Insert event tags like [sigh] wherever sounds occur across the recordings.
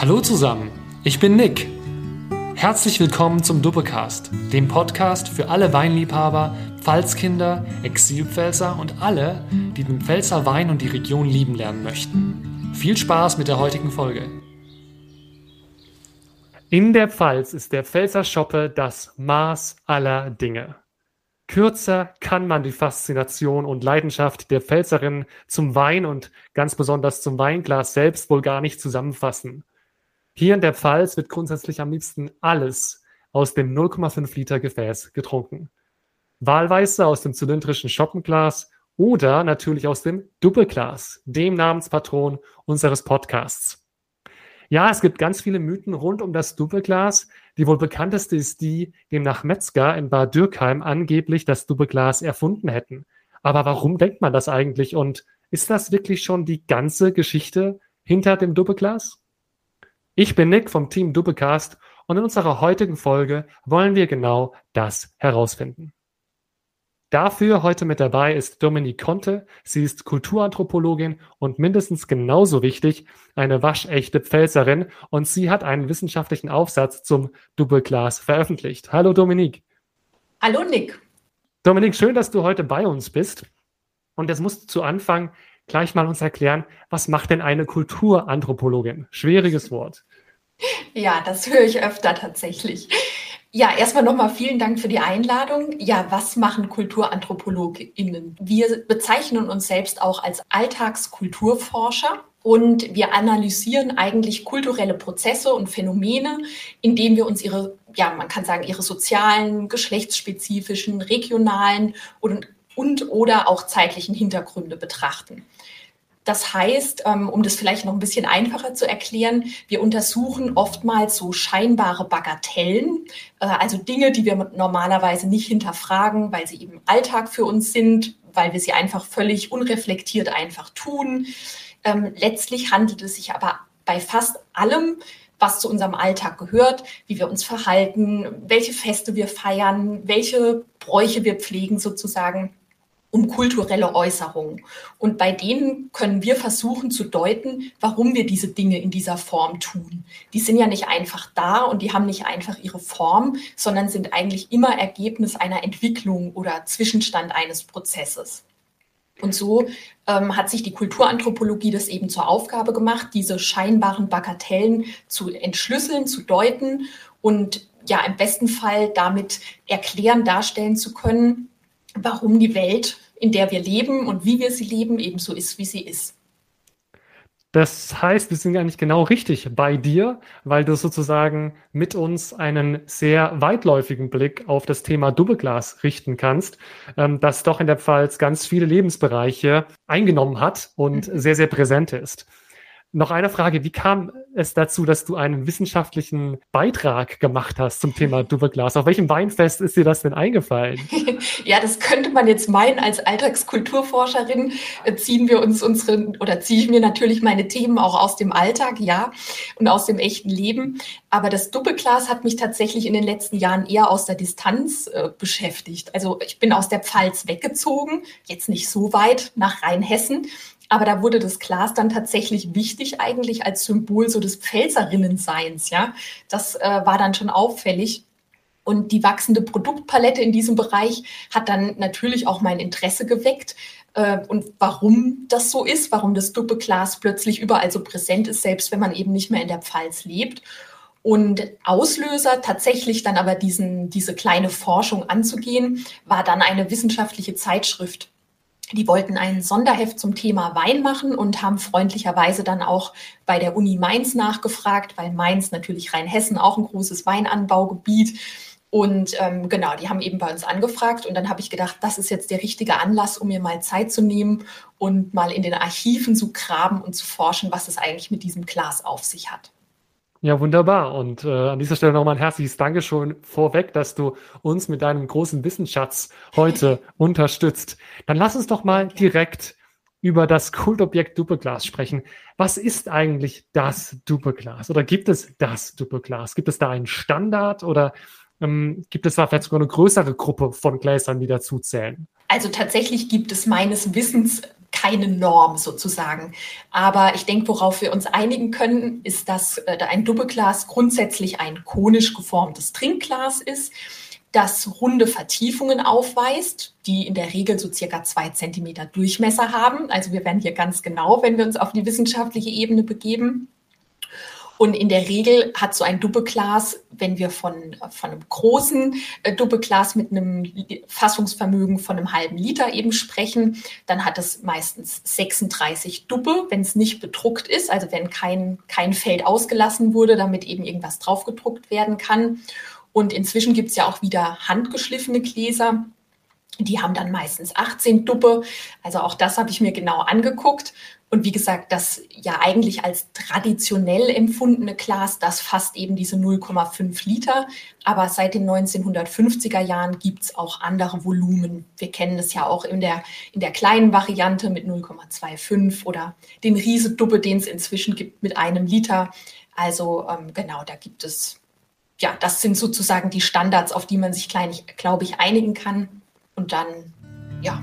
Hallo zusammen, ich bin Nick. Herzlich willkommen zum Duppecast, dem Podcast für alle Weinliebhaber, Pfalzkinder, Exilpfälzer und alle, die den Pfälzer Wein und die Region lieben lernen möchten. Viel Spaß mit der heutigen Folge. In der Pfalz ist der Pfälzer Schoppe das Maß aller Dinge. Kürzer kann man die Faszination und Leidenschaft der Pfälzerin zum Wein und ganz besonders zum Weinglas selbst wohl gar nicht zusammenfassen. Hier in der Pfalz wird grundsätzlich am liebsten alles aus dem 0,5 Liter Gefäß getrunken. Wahlweise aus dem zylindrischen Schoppenglas oder natürlich aus dem Doppelglas, dem Namenspatron unseres Podcasts. Ja, es gibt ganz viele Mythen rund um das Doppelglas. Die wohl bekannteste ist die, demnach Metzger in Bad Dürkheim angeblich das Doppelglas erfunden hätten. Aber warum denkt man das eigentlich und ist das wirklich schon die ganze Geschichte hinter dem Doppelglas? Ich bin Nick vom Team Doppelcast und in unserer heutigen Folge wollen wir genau das herausfinden. Dafür heute mit dabei ist Dominique Conte. Sie ist Kulturanthropologin und mindestens genauso wichtig eine waschechte Pfälzerin und sie hat einen wissenschaftlichen Aufsatz zum Doppelglas veröffentlicht. Hallo Dominique. Hallo Nick. Dominique, schön, dass du heute bei uns bist. Und jetzt musst du zu Anfang gleich mal uns erklären, was macht denn eine Kulturanthropologin? Schwieriges Wort. Ja, das höre ich öfter tatsächlich. Ja, erstmal nochmal vielen Dank für die Einladung. Ja, was machen KulturanthropologInnen? Wir bezeichnen uns selbst auch als Alltagskulturforscher und wir analysieren eigentlich kulturelle Prozesse und Phänomene, indem wir uns ihre, ja, man kann sagen, ihre sozialen, geschlechtsspezifischen, regionalen und, und oder auch zeitlichen Hintergründe betrachten. Das heißt, ähm, um das vielleicht noch ein bisschen einfacher zu erklären, wir untersuchen oftmals so scheinbare Bagatellen, äh, also Dinge, die wir normalerweise nicht hinterfragen, weil sie eben Alltag für uns sind, weil wir sie einfach völlig unreflektiert einfach tun. Ähm, letztlich handelt es sich aber bei fast allem, was zu unserem Alltag gehört, wie wir uns verhalten, welche Feste wir feiern, welche Bräuche wir pflegen sozusagen um kulturelle Äußerungen. Und bei denen können wir versuchen zu deuten, warum wir diese Dinge in dieser Form tun. Die sind ja nicht einfach da und die haben nicht einfach ihre Form, sondern sind eigentlich immer Ergebnis einer Entwicklung oder Zwischenstand eines Prozesses. Und so ähm, hat sich die Kulturanthropologie das eben zur Aufgabe gemacht, diese scheinbaren Bagatellen zu entschlüsseln, zu deuten und ja im besten Fall damit erklären, darstellen zu können, warum die Welt, in der wir leben und wie wir sie leben, eben so ist, wie sie ist. Das heißt, wir sind eigentlich genau richtig bei dir, weil du sozusagen mit uns einen sehr weitläufigen Blick auf das Thema Doppelglas richten kannst, ähm, das doch in der Pfalz ganz viele Lebensbereiche eingenommen hat und mhm. sehr, sehr präsent ist. Noch eine Frage, wie kam es dazu, dass du einen wissenschaftlichen Beitrag gemacht hast zum Thema [laughs] Doppelglas? Auf welchem Weinfest ist dir das denn eingefallen? [laughs] ja, das könnte man jetzt meinen. Als Alltagskulturforscherin äh, ziehen wir uns unsere oder ziehe ich mir natürlich meine Themen auch aus dem Alltag, ja, und aus dem echten Leben. Aber das Doppelglas hat mich tatsächlich in den letzten Jahren eher aus der Distanz äh, beschäftigt. Also ich bin aus der Pfalz weggezogen, jetzt nicht so weit nach Rheinhessen, aber da wurde das Glas dann tatsächlich wichtig eigentlich als Symbol so des Pfälzerinnenseins, ja. Das äh, war dann schon auffällig. Und die wachsende Produktpalette in diesem Bereich hat dann natürlich auch mein Interesse geweckt. Äh, und warum das so ist, warum das Doppelglas plötzlich überall so präsent ist, selbst wenn man eben nicht mehr in der Pfalz lebt. Und Auslöser, tatsächlich dann aber diesen, diese kleine Forschung anzugehen, war dann eine wissenschaftliche Zeitschrift, die wollten ein Sonderheft zum Thema Wein machen und haben freundlicherweise dann auch bei der Uni Mainz nachgefragt, weil Mainz natürlich Rheinhessen auch ein großes Weinanbaugebiet. Und ähm, genau, die haben eben bei uns angefragt und dann habe ich gedacht, das ist jetzt der richtige Anlass, um mir mal Zeit zu nehmen und mal in den Archiven zu graben und zu forschen, was es eigentlich mit diesem Glas auf sich hat. Ja, wunderbar. Und äh, an dieser Stelle nochmal ein herzliches Dankeschön vorweg, dass du uns mit deinem großen Wissensschatz heute [laughs] unterstützt. Dann lass uns doch mal direkt über das Kultobjekt Doppelglas sprechen. Was ist eigentlich das Doppelglas? Oder gibt es das Doppelglas? Gibt es da einen Standard oder ähm, gibt es da vielleicht sogar eine größere Gruppe von Gläsern, die dazu zählen? Also tatsächlich gibt es meines Wissens keine Norm sozusagen. Aber ich denke, worauf wir uns einigen können, ist, dass äh, ein Doppelglas grundsätzlich ein konisch geformtes Trinkglas ist, das runde Vertiefungen aufweist, die in der Regel so circa zwei Zentimeter Durchmesser haben. Also wir werden hier ganz genau, wenn wir uns auf die wissenschaftliche Ebene begeben. Und in der Regel hat so ein Doppelglas, wenn wir von, von einem großen äh, Doppelglas mit einem Fassungsvermögen von einem halben Liter eben sprechen, dann hat es meistens 36 Duppe, wenn es nicht bedruckt ist, also wenn kein, kein Feld ausgelassen wurde, damit eben irgendwas draufgedruckt werden kann. Und inzwischen gibt es ja auch wieder handgeschliffene Gläser. Die haben dann meistens 18 Duppe. Also auch das habe ich mir genau angeguckt. Und wie gesagt, das ja eigentlich als traditionell empfundene Glas, das fasst eben diese 0,5 Liter. Aber seit den 1950er Jahren gibt's auch andere Volumen. Wir kennen das ja auch in der, in der kleinen Variante mit 0,25 oder den Rieseduppe, den es inzwischen gibt mit einem Liter. Also ähm, genau, da gibt es, ja, das sind sozusagen die Standards, auf die man sich, glaube ich, einigen kann. Und dann, ja.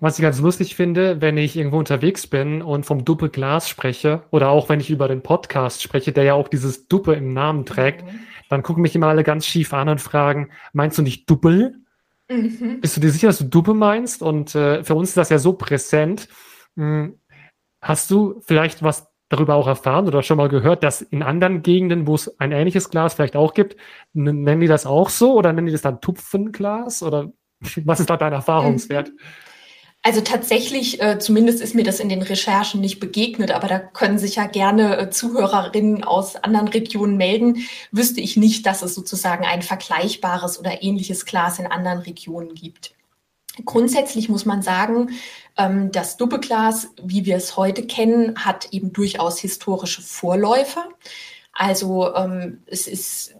Was ich ganz lustig finde, wenn ich irgendwo unterwegs bin und vom Duppe Glas spreche oder auch wenn ich über den Podcast spreche, der ja auch dieses Duppe im Namen trägt, mhm. dann gucken mich immer alle ganz schief an und fragen, meinst du nicht Duppel? Mhm. Bist du dir sicher, dass du Duppe meinst? Und äh, für uns ist das ja so präsent. Hm, hast du vielleicht was darüber auch erfahren oder schon mal gehört, dass in anderen Gegenden, wo es ein ähnliches Glas vielleicht auch gibt, nennen die das auch so oder nennen die das dann Tupfenglas oder [laughs] was ist da dein Erfahrungswert? Mhm. Also tatsächlich, äh, zumindest ist mir das in den Recherchen nicht begegnet, aber da können sich ja gerne äh, Zuhörerinnen aus anderen Regionen melden. Wüsste ich nicht, dass es sozusagen ein vergleichbares oder ähnliches Glas in anderen Regionen gibt. Grundsätzlich muss man sagen, ähm, das Doppelglas, wie wir es heute kennen, hat eben durchaus historische Vorläufer. Also ähm, es ist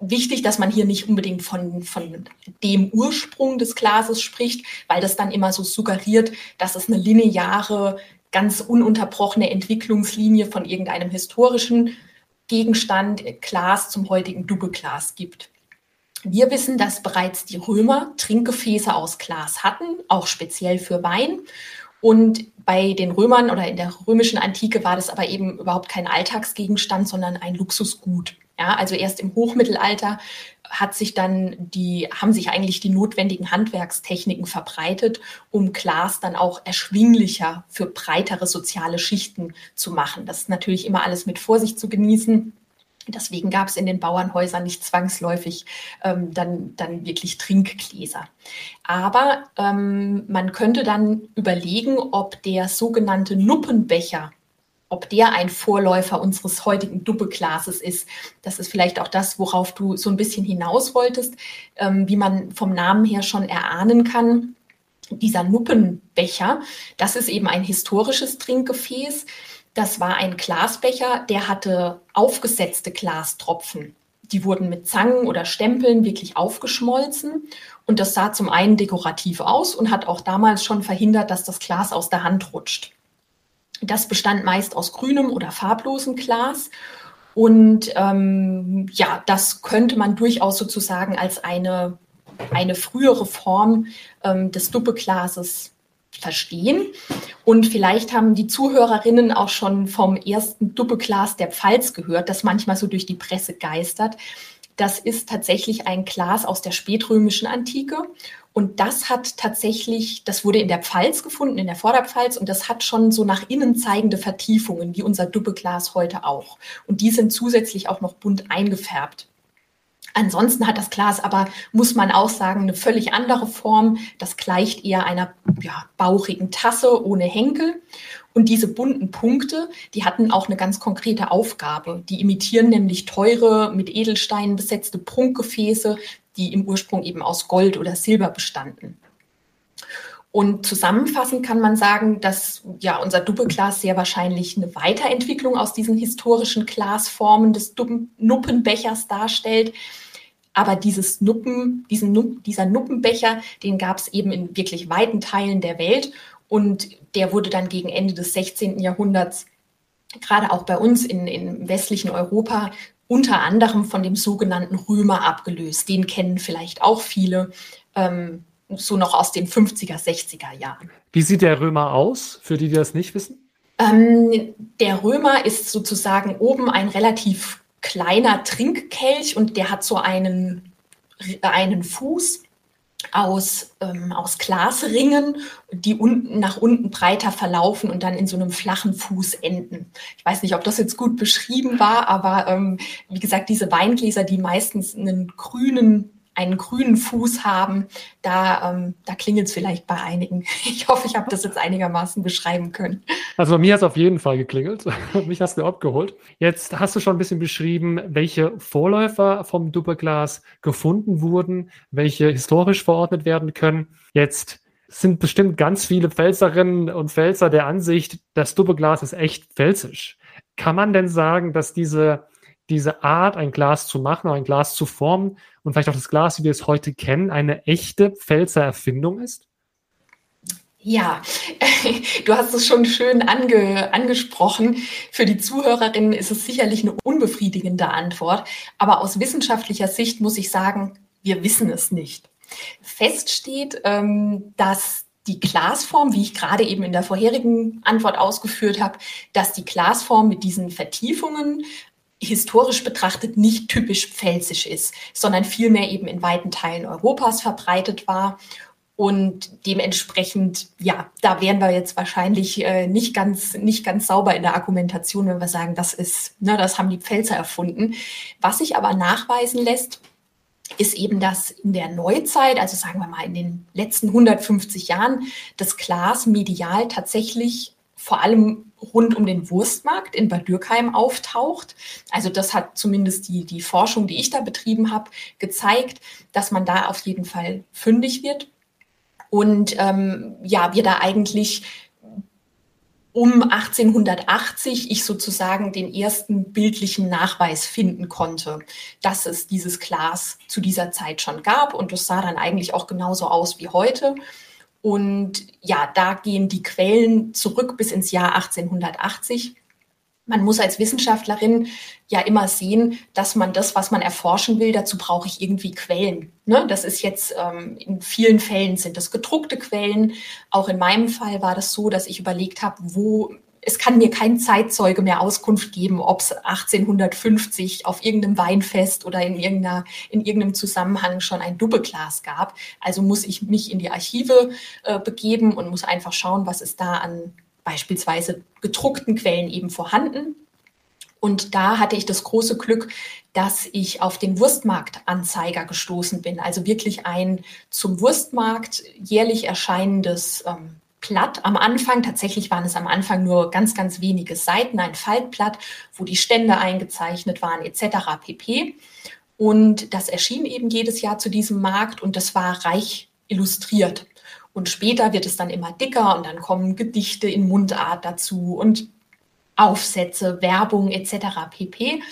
wichtig, dass man hier nicht unbedingt von, von dem Ursprung des Glases spricht, weil das dann immer so suggeriert, dass es eine lineare, ganz ununterbrochene Entwicklungslinie von irgendeinem historischen Gegenstand, Glas zum heutigen Doppelglas gibt. Wir wissen, dass bereits die Römer Trinkgefäße aus Glas hatten, auch speziell für Wein. Und bei den Römern oder in der römischen Antike war das aber eben überhaupt kein Alltagsgegenstand, sondern ein Luxusgut. Ja, also erst im Hochmittelalter hat sich dann die, haben sich eigentlich die notwendigen Handwerkstechniken verbreitet, um Glas dann auch erschwinglicher für breitere soziale Schichten zu machen. Das ist natürlich immer alles mit Vorsicht zu genießen. Deswegen gab es in den Bauernhäusern nicht zwangsläufig ähm, dann, dann wirklich Trinkgläser. Aber ähm, man könnte dann überlegen, ob der sogenannte Nuppenbecher, ob der ein Vorläufer unseres heutigen Duppeglases ist. Das ist vielleicht auch das, worauf du so ein bisschen hinaus wolltest, ähm, wie man vom Namen her schon erahnen kann. Dieser Nuppenbecher, das ist eben ein historisches Trinkgefäß. Das war ein Glasbecher, der hatte aufgesetzte Glastropfen. Die wurden mit Zangen oder Stempeln wirklich aufgeschmolzen. Und das sah zum einen dekorativ aus und hat auch damals schon verhindert, dass das Glas aus der Hand rutscht. Das bestand meist aus grünem oder farblosem Glas. Und ähm, ja, das könnte man durchaus sozusagen als eine, eine frühere Form ähm, des Duppeglases verstehen. Und vielleicht haben die Zuhörerinnen auch schon vom ersten Duppeglas der Pfalz gehört, das manchmal so durch die Presse geistert. Das ist tatsächlich ein Glas aus der spätrömischen Antike. Und das hat tatsächlich, das wurde in der Pfalz gefunden, in der Vorderpfalz, und das hat schon so nach innen zeigende Vertiefungen, wie unser Duppeglas heute auch. Und die sind zusätzlich auch noch bunt eingefärbt. Ansonsten hat das Glas aber, muss man auch sagen, eine völlig andere Form. Das gleicht eher einer ja, bauchigen Tasse ohne Henkel. Und diese bunten Punkte, die hatten auch eine ganz konkrete Aufgabe. Die imitieren nämlich teure, mit Edelsteinen besetzte Prunkgefäße, die im Ursprung eben aus Gold oder Silber bestanden. Und zusammenfassend kann man sagen, dass ja unser Doppelglas sehr wahrscheinlich eine Weiterentwicklung aus diesen historischen Glasformen des Nuppenbechers darstellt. Aber dieses Nuppen, diesen, dieser Nuppenbecher, den gab es eben in wirklich weiten Teilen der Welt. Und der wurde dann gegen Ende des 16. Jahrhunderts, gerade auch bei uns in, in westlichen Europa, unter anderem von dem sogenannten Römer abgelöst. Den kennen vielleicht auch viele, ähm, so noch aus den 50er, 60er Jahren. Wie sieht der Römer aus, für die, die das nicht wissen? Ähm, der Römer ist sozusagen oben ein relativ kleiner Trinkkelch und der hat so einen, einen Fuß aus, ähm, aus Glasringen, die unten nach unten breiter verlaufen und dann in so einem flachen Fuß enden. Ich weiß nicht, ob das jetzt gut beschrieben war, aber ähm, wie gesagt, diese Weingläser, die meistens einen grünen einen grünen Fuß haben, da, ähm, da klingelt es vielleicht bei einigen. [laughs] Ich hoffe, ich habe das jetzt einigermaßen beschreiben können. Also bei mir hat es auf jeden Fall geklingelt. [laughs] Mich hast du abgeholt. Jetzt hast du schon ein bisschen beschrieben, welche Vorläufer vom Doppelglas gefunden wurden, welche historisch verordnet werden können. Jetzt sind bestimmt ganz viele Pfälzerinnen und Pfälzer der Ansicht, das Doppelglas ist echt pfälzisch. Kann man denn sagen, dass diese diese Art, ein Glas zu machen, ein Glas zu formen und vielleicht auch das Glas, wie wir es heute kennen, eine echte Pfälzer Erfindung ist? Ja, [laughs] du hast es schon schön ange, angesprochen. Für die Zuhörerinnen ist es sicherlich eine unbefriedigende Antwort, aber aus wissenschaftlicher Sicht muss ich sagen, wir wissen es nicht. Fest steht, ähm, dass die Glasform, wie ich gerade eben in der vorherigen Antwort ausgeführt habe, dass die Glasform mit diesen Vertiefungen historisch betrachtet nicht typisch pfälzisch ist, sondern vielmehr eben in weiten Teilen Europas verbreitet war. Und dementsprechend, ja, da wären wir jetzt wahrscheinlich äh, nicht ganz, nicht ganz sauber in der Argumentation, wenn wir sagen, das ist, ne, das haben die Pfälzer erfunden. Was sich aber nachweisen lässt, ist eben, dass in der Neuzeit, also sagen wir mal in den letzten 150 Jahren, das Glas medial tatsächlich vor allem rund um den Wurstmarkt in Bad Dürkheim auftaucht. Also das hat zumindest die, die Forschung, die ich da betrieben habe, gezeigt, dass man da auf jeden Fall fündig wird. Und ähm, ja, wir da eigentlich um 1880 ich sozusagen den ersten bildlichen Nachweis finden konnte, dass es dieses Glas zu dieser Zeit schon gab. Und das sah dann eigentlich auch genauso aus wie heute. Und ja, da gehen die Quellen zurück bis ins Jahr 1880. Man muss als Wissenschaftlerin ja immer sehen, dass man das, was man erforschen will, dazu brauche ich irgendwie Quellen. Ne? Das ist jetzt ähm, in vielen Fällen sind das gedruckte Quellen. Auch in meinem Fall war das so, dass ich überlegt habe, wo es kann mir kein Zeitzeuge mehr Auskunft geben, ob es 1850 auf irgendeinem Weinfest oder in, irgendeiner, in irgendeinem Zusammenhang schon ein Doppelglas gab. Also muss ich mich in die Archive äh, begeben und muss einfach schauen, was ist da an beispielsweise gedruckten Quellen eben vorhanden. Und da hatte ich das große Glück, dass ich auf den Wurstmarktanzeiger gestoßen bin. Also wirklich ein zum Wurstmarkt jährlich erscheinendes ähm, Blatt am Anfang. Tatsächlich waren es am Anfang nur ganz, ganz wenige Seiten, ein Faltblatt, wo die Stände eingezeichnet waren, etc. pp. Und das erschien eben jedes Jahr zu diesem Markt und das war reich illustriert. Und später wird es dann immer dicker und dann kommen Gedichte in Mundart dazu und Aufsätze, Werbung etc. pp.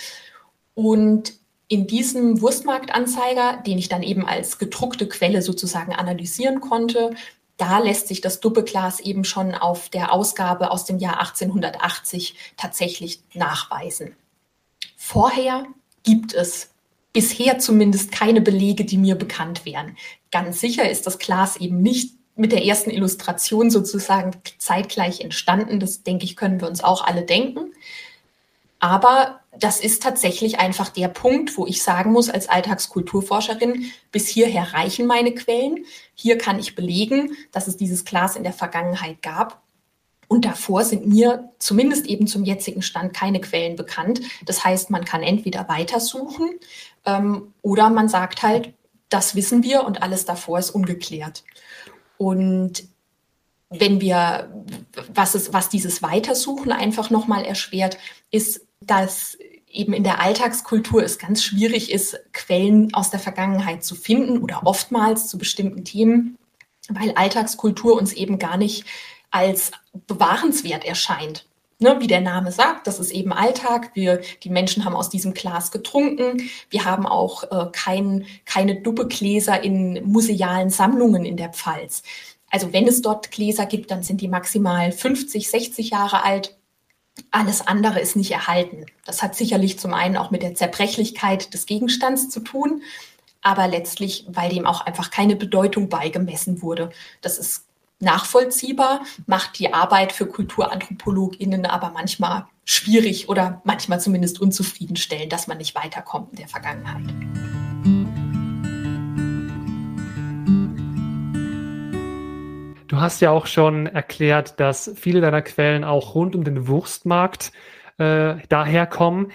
Und in diesem Wurstmarktanzeiger, den ich dann eben als gedruckte Quelle sozusagen analysieren konnte, da lässt sich das Doppelglas eben schon auf der Ausgabe aus dem Jahr 1880 tatsächlich nachweisen. Vorher gibt es bisher zumindest keine Belege, die mir bekannt wären. Ganz sicher ist das Glas eben nicht mit der ersten Illustration sozusagen zeitgleich entstanden. Das denke ich, können wir uns auch alle denken. Aber das ist tatsächlich einfach der Punkt, wo ich sagen muss, als Alltagskulturforscherin, bis hierher reichen meine Quellen. Hier kann ich belegen, dass es dieses Glas in der Vergangenheit gab. Und davor sind mir zumindest eben zum jetzigen Stand keine Quellen bekannt. Das heißt, man kann entweder weitersuchen ähm, oder man sagt halt, das wissen wir und alles davor ist ungeklärt. Und wenn wir, was, es, was dieses Weitersuchen einfach nochmal erschwert, ist, dass eben in der Alltagskultur es ganz schwierig ist, Quellen aus der Vergangenheit zu finden oder oftmals zu bestimmten Themen, weil Alltagskultur uns eben gar nicht als bewahrenswert erscheint. Ne, wie der Name sagt, das ist eben Alltag. Wir, die Menschen haben aus diesem Glas getrunken. Wir haben auch äh, kein, keine Duppegläser in musealen Sammlungen in der Pfalz. Also wenn es dort Gläser gibt, dann sind die maximal 50, 60 Jahre alt. Alles andere ist nicht erhalten. Das hat sicherlich zum einen auch mit der Zerbrechlichkeit des Gegenstands zu tun, aber letztlich, weil dem auch einfach keine Bedeutung beigemessen wurde. Das ist nachvollziehbar, macht die Arbeit für KulturanthropologInnen aber manchmal schwierig oder manchmal zumindest unzufriedenstellend, dass man nicht weiterkommt in der Vergangenheit. Du hast ja auch schon erklärt, dass viele deiner Quellen auch rund um den Wurstmarkt äh, daherkommen.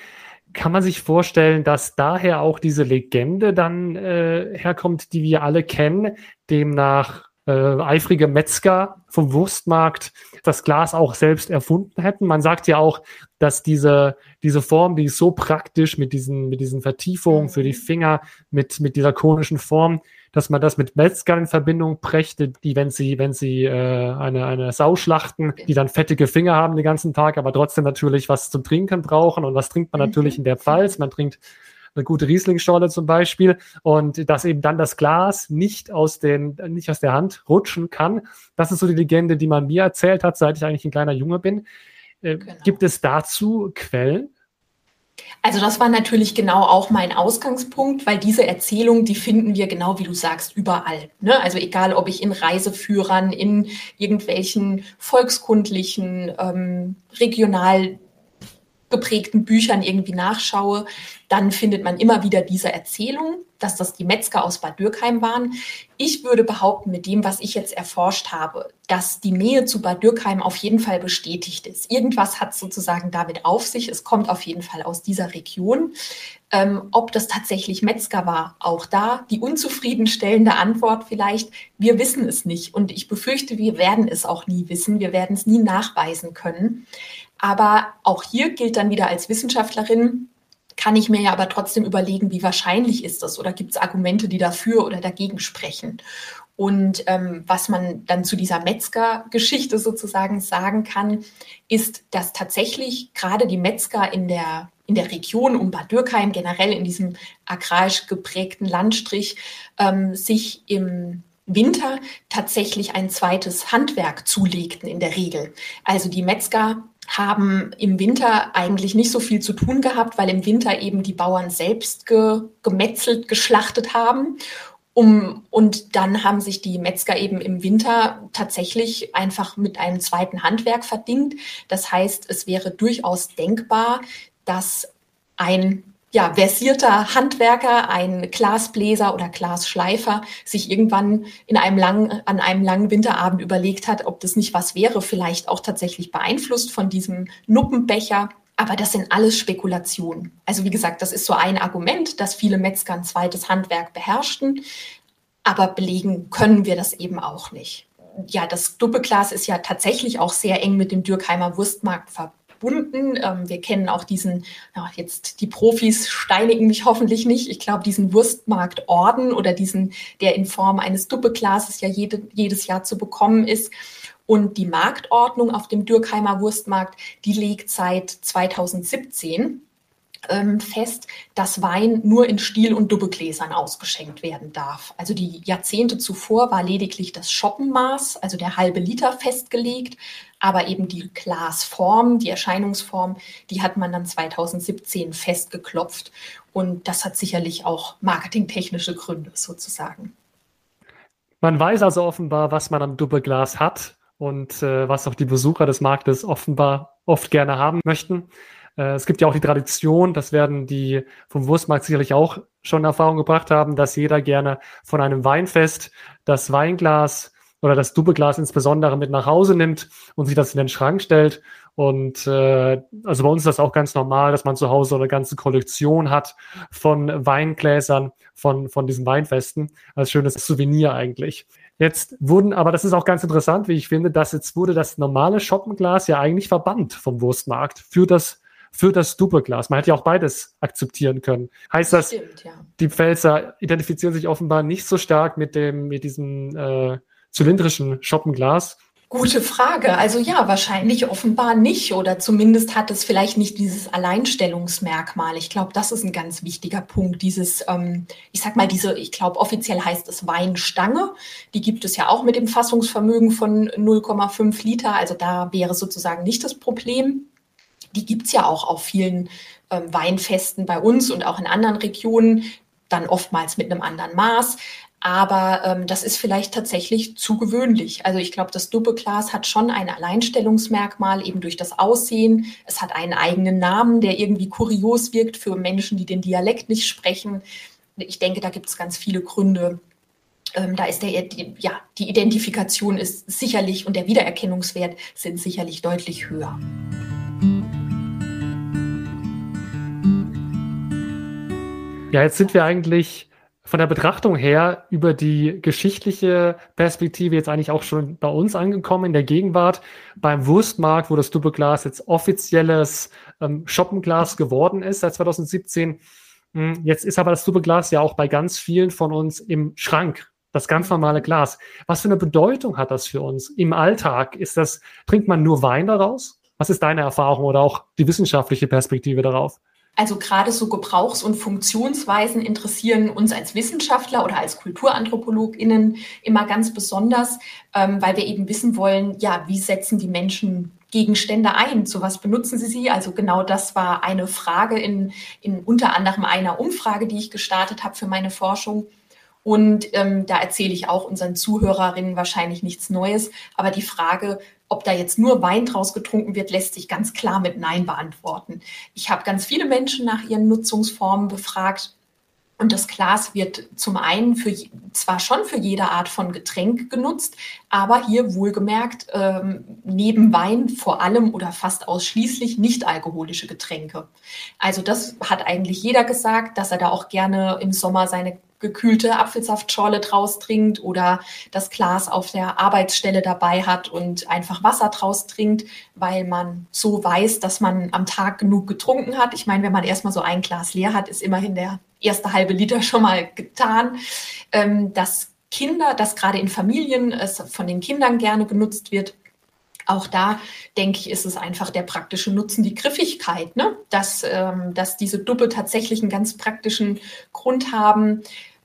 Kann man sich vorstellen, dass daher auch diese Legende dann äh, herkommt, die wir alle kennen, demnach äh, eifrige Metzger vom Wurstmarkt das Glas auch selbst erfunden hätten. Man sagt ja auch, dass diese, diese Form, die ist so praktisch mit diesen, mit diesen Vertiefungen für die mhm. Finger, mit, mit dieser konischen Form, dass man das mit Metzgern in Verbindung brächte, die, wenn sie, wenn sie äh, eine, eine Sau schlachten, die dann fettige Finger haben den ganzen Tag, aber trotzdem natürlich was zum Trinken brauchen. Und was trinkt man mhm. natürlich in der Pfalz? Man trinkt eine gute Rieslingschorle zum Beispiel und dass eben dann das Glas nicht aus den, nicht aus der Hand rutschen kann. Das ist so die Legende, die man mir erzählt hat, seit ich eigentlich ein kleiner Junge bin. Äh, genau. Gibt es dazu Quellen? Also das war natürlich genau auch mein Ausgangspunkt, weil diese Erzählung, die finden wir genau wie du sagst überall. Ne? Also egal, ob ich in Reiseführern, in irgendwelchen volkskundlichen, ähm, regional geprägten Büchern irgendwie nachschaue, dann findet man immer wieder diese Erzählung, dass das die Metzger aus Bad Dürkheim waren. Ich würde behaupten, mit dem, was ich jetzt erforscht habe, dass die Nähe zu Bad Dürkheim auf jeden Fall bestätigt ist. Irgendwas hat sozusagen damit auf sich. Es kommt auf jeden Fall aus dieser Region. Ähm, ob das tatsächlich Metzger war, auch da die unzufriedenstellende Antwort vielleicht, wir wissen es nicht. Und ich befürchte, wir werden es auch nie wissen. Wir werden es nie nachweisen können. Aber auch hier gilt dann wieder als Wissenschaftlerin, kann ich mir ja aber trotzdem überlegen, wie wahrscheinlich ist das oder gibt es Argumente, die dafür oder dagegen sprechen. Und ähm, was man dann zu dieser Metzger-Geschichte sozusagen sagen kann, ist, dass tatsächlich gerade die Metzger in der, in der Region um Bad Dürkheim, generell in diesem agrarisch geprägten Landstrich, ähm, sich im Winter tatsächlich ein zweites Handwerk zulegten in der Regel. Also die Metzger haben im Winter eigentlich nicht so viel zu tun gehabt, weil im Winter eben die Bauern selbst ge, gemetzelt, geschlachtet haben. Um, und dann haben sich die Metzger eben im Winter tatsächlich einfach mit einem zweiten Handwerk verdingt. Das heißt, es wäre durchaus denkbar, dass ein ja, versierter Handwerker, ein Glasbläser oder Glasschleifer sich irgendwann in einem langen, an einem langen Winterabend überlegt hat, ob das nicht was wäre, vielleicht auch tatsächlich beeinflusst von diesem Nuppenbecher. Aber das sind alles Spekulationen. Also wie gesagt, das ist so ein Argument, dass viele Metzger ein zweites Handwerk beherrschten. Aber belegen können wir das eben auch nicht. Ja, das Doppelglas ist ja tatsächlich auch sehr eng mit dem Dürkheimer Wurstmarkt verbunden verbunden. Ähm, wir kennen auch diesen, ja, jetzt die Profis steinigen mich hoffentlich nicht, ich glaube diesen Wurstmarktorden oder diesen, der in Form eines Duppeglases ja jede, jedes Jahr zu bekommen ist. Und die Marktordnung auf dem Dürkheimer Wurstmarkt, die liegt seit 2017 ähm, fest, dass Wein nur in Stiel- und Dubbegläsern ausgeschenkt werden darf. Also die Jahrzehnte zuvor war lediglich das Schoppenmaß, also der halbe Liter festgelegt, aber eben die Glasform, die Erscheinungsform, die hat man dann 2017 festgeklopft und das hat sicherlich auch marketingtechnische Gründe sozusagen. Man weiß also offenbar, was man am Dubbeglas hat und äh, was auch die Besucher des Marktes offenbar oft gerne haben möchten. Äh, es gibt ja auch die Tradition, das werden die vom Wurstmarkt sicherlich auch schon Erfahrung gebracht haben, dass jeder gerne von einem Weinfest das Weinglas oder das Dubbeglas insbesondere mit nach Hause nimmt und sich das in den Schrank stellt. Und äh, also bei uns ist das auch ganz normal, dass man zu Hause eine ganze Kollektion hat von Weingläsern von, von diesen Weinfesten als schönes Souvenir eigentlich. Jetzt wurden, aber das ist auch ganz interessant, wie ich finde, dass jetzt wurde das normale Schoppenglas ja eigentlich verbannt vom Wurstmarkt für das für das Doppelglas. Man hätte ja auch beides akzeptieren können. Heißt das, Stimmt, ja. die Pfälzer identifizieren sich offenbar nicht so stark mit dem, mit diesem äh, zylindrischen Schoppenglas? Gute Frage. Also ja, wahrscheinlich offenbar nicht oder zumindest hat es vielleicht nicht dieses Alleinstellungsmerkmal. Ich glaube, das ist ein ganz wichtiger Punkt. Dieses, ähm, ich sag mal, diese, ich glaube, offiziell heißt es Weinstange. Die gibt es ja auch mit dem Fassungsvermögen von 0,5 Liter. Also da wäre sozusagen nicht das Problem. Die gibt es ja auch auf vielen ähm, Weinfesten bei uns und auch in anderen Regionen, dann oftmals mit einem anderen Maß. Aber ähm, das ist vielleicht tatsächlich zu gewöhnlich. Also ich glaube, das Doppelglas hat schon ein Alleinstellungsmerkmal, eben durch das Aussehen. Es hat einen eigenen Namen, der irgendwie kurios wirkt für Menschen, die den Dialekt nicht sprechen. Ich denke, da gibt es ganz viele Gründe. Ähm, da ist der, die, ja, die Identifikation ist sicherlich und der Wiedererkennungswert sind sicherlich deutlich höher. Ja, jetzt sind wir eigentlich von der Betrachtung her über die geschichtliche Perspektive jetzt eigentlich auch schon bei uns angekommen in der Gegenwart. Beim Wurstmarkt, wo das Doppelglas jetzt offizielles ähm, Shoppenglas geworden ist seit 2017. Hm, jetzt ist aber das Doppelglas ja auch bei ganz vielen von uns im Schrank. Das ganz normale Glas. Was für eine Bedeutung hat das für uns im Alltag? Ist das, trinkt man nur Wein daraus? Was ist deine Erfahrung oder auch die wissenschaftliche Perspektive darauf? Also gerade so Gebrauchs- und Funktionsweisen interessieren uns als Wissenschaftler oder als KulturanthropologInnen immer ganz besonders, ähm, weil wir eben wissen wollen, ja, wie setzen die Menschen Gegenstände ein? Zu was benutzen sie sie? Also genau das war eine Frage in, in unter anderem einer Umfrage, die ich gestartet habe für meine Forschung. Und ähm, da erzähle ich auch unseren Zuhörerinnen wahrscheinlich nichts Neues. Aber die Frage, ob da jetzt nur Wein draus getrunken wird, lässt sich ganz klar mit Nein beantworten. Ich habe ganz viele Menschen nach ihren Nutzungsformen befragt. Und das Glas wird zum einen für, zwar schon für jede Art von Getränk genutzt, aber hier wohlgemerkt ähm, neben Wein vor allem oder fast ausschließlich nicht alkoholische Getränke. Also das hat eigentlich jeder gesagt, dass er da auch gerne im Sommer seine gekühlte Apfelsaftschorle draus trinkt oder das Glas auf der Arbeitsstelle dabei hat und einfach Wasser draus trinkt, weil man so weiß, dass man am Tag genug getrunken hat. Ich meine, wenn man erstmal so ein Glas leer hat, ist immerhin der erste halbe Liter [laughs] schon mal getan. Ähm, dass Kinder, dass gerade in Familien es von den Kindern gerne genutzt wird, auch da denke ich, ist es einfach der praktische Nutzen, die Griffigkeit, ne? dass, ähm, dass diese Duppe tatsächlich einen ganz praktischen Grund haben.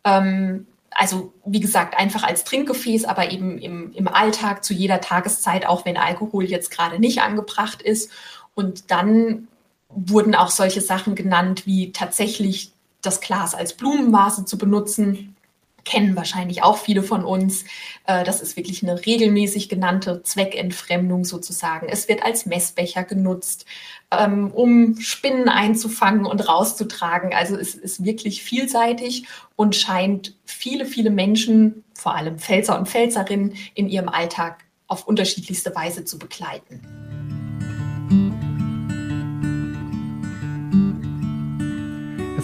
Ähm, also wie gesagt, einfach als Trinkgefäß, aber eben im, im Alltag zu jeder Tageszeit, auch wenn Alkohol jetzt gerade nicht angebracht ist. Und dann wurden auch solche Sachen genannt, wie tatsächlich das Glas als Blumenvase zu benutzen kennen wahrscheinlich auch viele von uns. Äh, das ist wirklich eine regelmäßig genannte Zweckentfremdung sozusagen. Es wird als Messbecher genutzt, ähm, um Spinnen einzufangen und rauszutragen. Also es ist wirklich vielseitig und scheint viele, viele Menschen, vor allem Pfälzer und Pfälzerinnen, in ihrem Alltag auf unterschiedlichste Weise zu begleiten.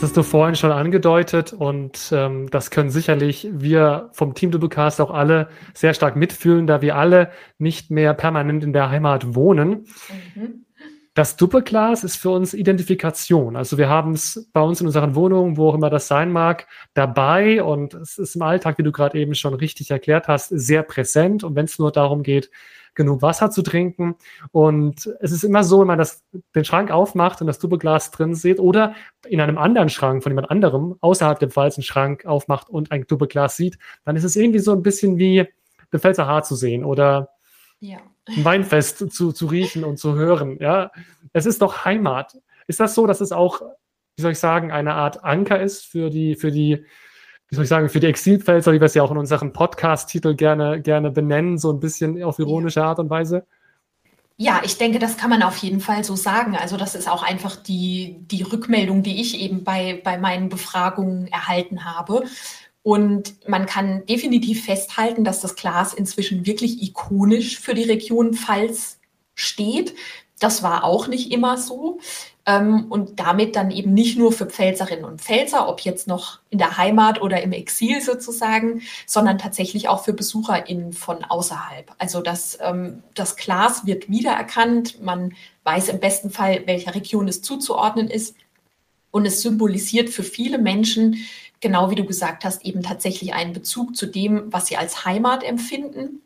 Das hast du vorhin schon angedeutet und ähm, das können sicherlich wir vom Team Doublecast auch alle sehr stark mitfühlen, da wir alle nicht mehr permanent in der Heimat wohnen. Mhm. Das Doppelglas ist für uns Identifikation. Also wir haben es bei uns in unseren Wohnungen, wo auch immer das sein mag, dabei und es ist im Alltag, wie du gerade eben schon richtig erklärt hast, sehr präsent. Und wenn es nur darum geht, genug Wasser zu trinken. Und es ist immer so, wenn man das, den Schrank aufmacht und das Doppelglas drin sieht oder in einem anderen Schrank von jemand anderem außerhalb dem Pfalz einen Schrank aufmacht und ein Doppelglas sieht, dann ist es irgendwie so ein bisschen wie den Pfälzer Haar zu sehen oder ja. ein Weinfest zu, zu riechen und zu hören. Ja, es ist doch Heimat. Ist das so, dass es auch, wie soll ich sagen, eine Art Anker ist für die, für die wie soll ich sagen, für die Exilpfälzer, wie wir es ja auch in unserem Podcast-Titel gerne, gerne benennen, so ein bisschen auf ironische. Art und Weise? Ja, ich denke, das kann man auf jeden Fall so sagen. Also das ist auch einfach die, die Rückmeldung, die ich eben bei, bei meinen Befragungen erhalten habe. Und man kann definitiv festhalten, dass das Glas inzwischen wirklich ikonisch für die Region Pfalz steht. Das war auch nicht immer so ähm, und damit dann eben nicht nur für Pfälzerinnen und Pfälzer, ob jetzt noch in der Heimat oder im Exil sozusagen, sondern tatsächlich auch für BesucherInnen von außerhalb. Also das, ähm, das Glas wird wiedererkannt, man weiß im besten Fall, welcher Region es zuzuordnen ist. Und es symbolisiert für viele Menschen, genau wie du gesagt hast, eben tatsächlich einen Bezug zu dem, was sie als Heimat empfinden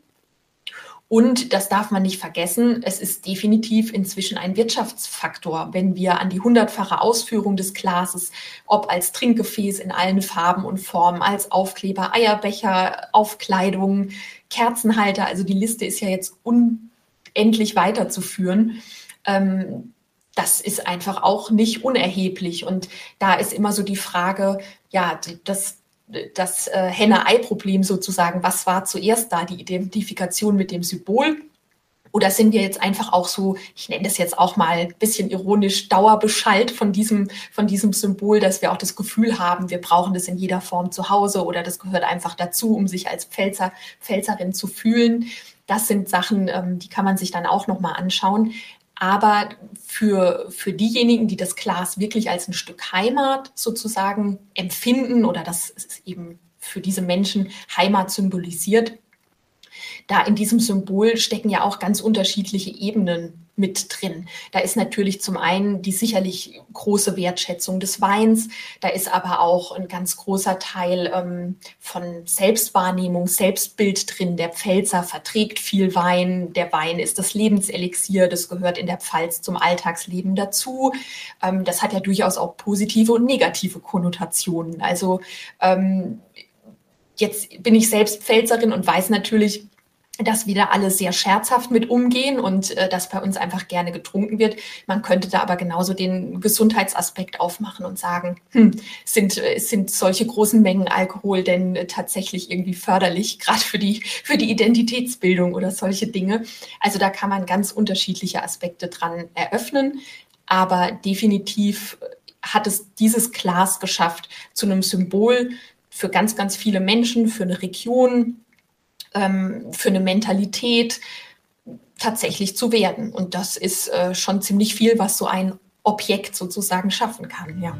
und das darf man nicht vergessen, es ist definitiv inzwischen ein Wirtschaftsfaktor, wenn wir an die hundertfache Ausführung des Glases, ob als Trinkgefäß in allen Farben und Formen, als Aufkleber, Eierbecher, Aufkleidung, Kerzenhalter, also die Liste ist ja jetzt unendlich weiterzuführen. Ähm, das ist einfach auch nicht unerheblich. Und da ist immer so die Frage, ja, das, das äh, Henne-Ei-Problem sozusagen, was war zuerst da, die Identifikation mit dem Symbol oder sind wir jetzt einfach auch so, ich nenne das jetzt auch mal ein bisschen ironisch, Dauerbeschallt von diesem, von diesem Symbol, dass wir auch das Gefühl haben, wir brauchen das in jeder Form zu Hause oder das gehört einfach dazu, um sich als Pfälzer, Pfälzerin zu fühlen. Das sind Sachen, ähm, die kann man sich dann auch nochmal anschauen. Aber für, für diejenigen, die das Glas wirklich als ein Stück Heimat sozusagen empfinden oder das ist eben für diese Menschen Heimat symbolisiert, da in diesem Symbol stecken ja auch ganz unterschiedliche Ebenen mit drin. Da ist natürlich zum einen die sicherlich große Wertschätzung des Weins, da ist aber auch ein ganz großer Teil ähm, von Selbstwahrnehmung, Selbstbild drin. Der Pfälzer verträgt viel Wein, der Wein ist das Lebenselixier, das gehört in der Pfalz zum Alltagsleben dazu. Ähm, das hat ja durchaus auch positive und negative Konnotationen. Also ähm, jetzt bin ich selbst Pfälzerin und weiß natürlich, dass wir da alle sehr scherzhaft mit umgehen und äh, dass bei uns einfach gerne getrunken wird. Man könnte da aber genauso den Gesundheitsaspekt aufmachen und sagen, hm, sind, äh, sind solche großen Mengen Alkohol denn äh, tatsächlich irgendwie förderlich, [laughs] gerade für die, für die Identitätsbildung oder solche Dinge. Also da kann man ganz unterschiedliche Aspekte dran eröffnen, aber definitiv hat es dieses Glas geschafft zu einem Symbol für ganz, ganz viele Menschen, für eine Region, ähm, für eine Mentalität tatsächlich zu werden. Und das ist äh, schon ziemlich viel, was so ein Objekt sozusagen schaffen kann, ja.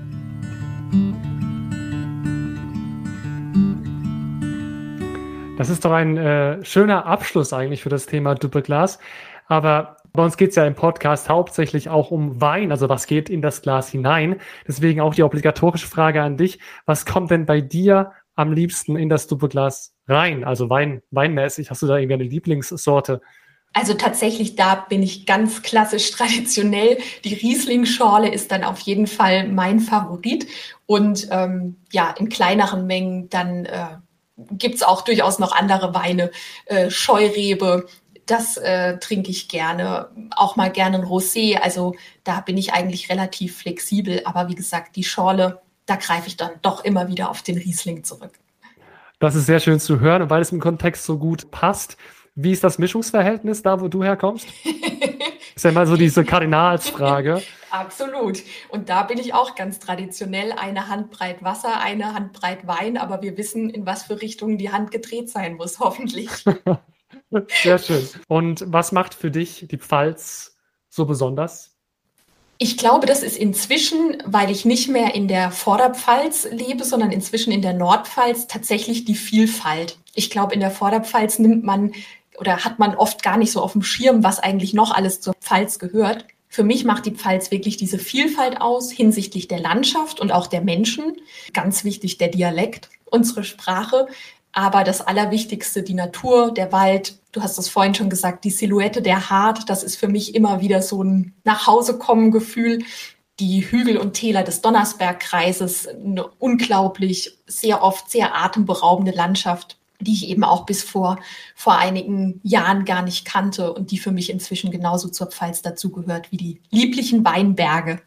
Das ist doch ein äh, schöner Abschluss eigentlich für das Thema Doppelglas. Aber bei uns geht es ja im Podcast hauptsächlich auch um Wein, also was geht in das Glas hinein. Deswegen auch die obligatorische Frage an dich. Was kommt denn bei dir am liebsten in das Doppelglas rein? Also Wein, weinmäßig, hast du da irgendwie eine Lieblingssorte? Also tatsächlich, da bin ich ganz klassisch [laughs] traditionell. Die Riesling-Schorle ist dann auf jeden Fall mein Favorit. Und ähm, ja, in kleineren Mengen dann äh, gibt es auch durchaus noch andere Weine. Äh, Scheurebe, das äh, trinke ich gerne. Auch mal gerne ein Rosé. Also da bin ich eigentlich relativ flexibel. Aber wie gesagt, die Schorle, da greife ich dann doch immer wieder auf den Riesling zurück. Das ist sehr schön zu hören, weil es im Kontext so gut passt. Wie ist das Mischungsverhältnis da, wo du herkommst? [laughs] ist ja mal so diese Kardinalsfrage. [laughs] Absolut. Und da bin ich auch ganz traditionell eine Handbreit Wasser, eine Handbreit Wein, aber wir wissen, in was für Richtungen die Hand gedreht sein muss, [laughs] hoffentlich. Sehr schön. Und was macht für dich die Pfalz so besonders? Ich glaube, das ist inzwischen, weil ich nicht mehr in der Vorderpfalz lebe, sondern inzwischen in der Nordpfalz, tatsächlich die Vielfalt. Ich glaube, in der Vorderpfalz nimmt man oder hat man oft gar nicht so auf dem Schirm, was eigentlich noch alles zur Pfalz gehört. Für mich macht die Pfalz wirklich diese Vielfalt aus hinsichtlich der Landschaft und auch der Menschen. Ganz wichtig der Dialekt, unsere Sprache. Aber das Allerwichtigste, die Natur, der Wald, du hast es vorhin schon gesagt, die Silhouette der Hart, das ist für mich immer wieder so ein Nachhausekommen-Gefühl. Die Hügel und Täler des Donnersbergkreises, eine unglaublich, sehr oft sehr atemberaubende Landschaft, die ich eben auch bis vor, vor einigen Jahren gar nicht kannte und die für mich inzwischen genauso zur Pfalz dazugehört wie die lieblichen Weinberge.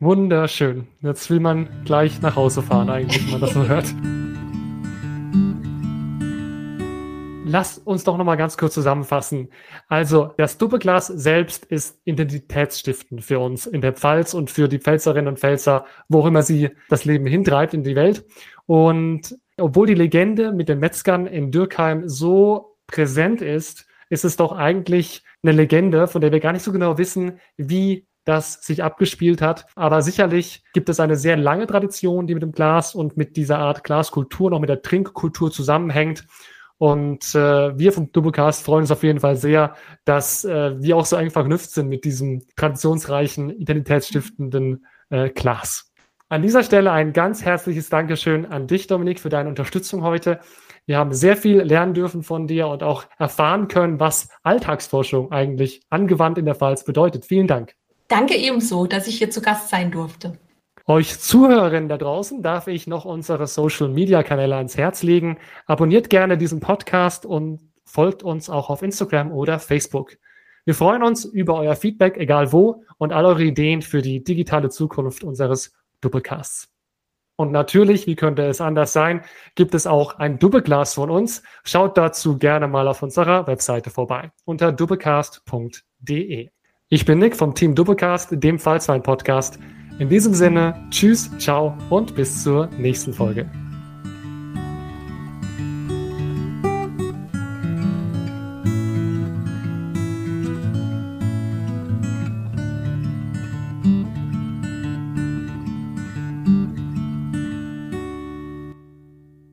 Wunderschön. Jetzt will man gleich nach Hause fahren, eigentlich, wenn man das so hört. [laughs] Lass uns doch nochmal ganz kurz zusammenfassen. Also, das Doppelglas selbst ist identitätsstiftend für uns in der Pfalz und für die Pfälzerinnen und Pfälzer, wo immer sie das Leben hintreibt in die Welt. Und obwohl die Legende mit den Metzgern in Dürkheim so präsent ist, ist es doch eigentlich eine Legende, von der wir gar nicht so genau wissen, wie das sich abgespielt hat. Aber sicherlich gibt es eine sehr lange Tradition, die mit dem Glas und mit dieser Art Glaskultur, noch mit der Trinkkultur zusammenhängt. Und äh, wir vom Doublecast freuen uns auf jeden Fall sehr, dass äh, wir auch so eng verknüpft sind mit diesem traditionsreichen, identitätsstiftenden äh, Glas. An dieser Stelle ein ganz herzliches Dankeschön an dich, Dominik, für deine Unterstützung heute. Wir haben sehr viel lernen dürfen von dir und auch erfahren können, was Alltagsforschung eigentlich angewandt in der Pfalz bedeutet. Vielen Dank. Danke ebenso, dass ich hier zu Gast sein durfte. Euch Zuhörerinnen da draußen darf ich noch unsere Social Media Kanäle ans Herz legen. Abonniert gerne diesen Podcast und folgt uns auch auf Instagram oder Facebook. Wir freuen uns über euer Feedback, egal wo, und all eure Ideen für die digitale Zukunft unseres Doppelcasts. Und natürlich, wie könnte es anders sein, gibt es auch ein Doppelglas von uns. Schaut dazu gerne mal auf unserer Webseite vorbei unter doppelcast.de. Ich bin Nick vom Team Doppelcast, dem Fallswein Podcast. In diesem Sinne, tschüss, ciao und bis zur nächsten Folge.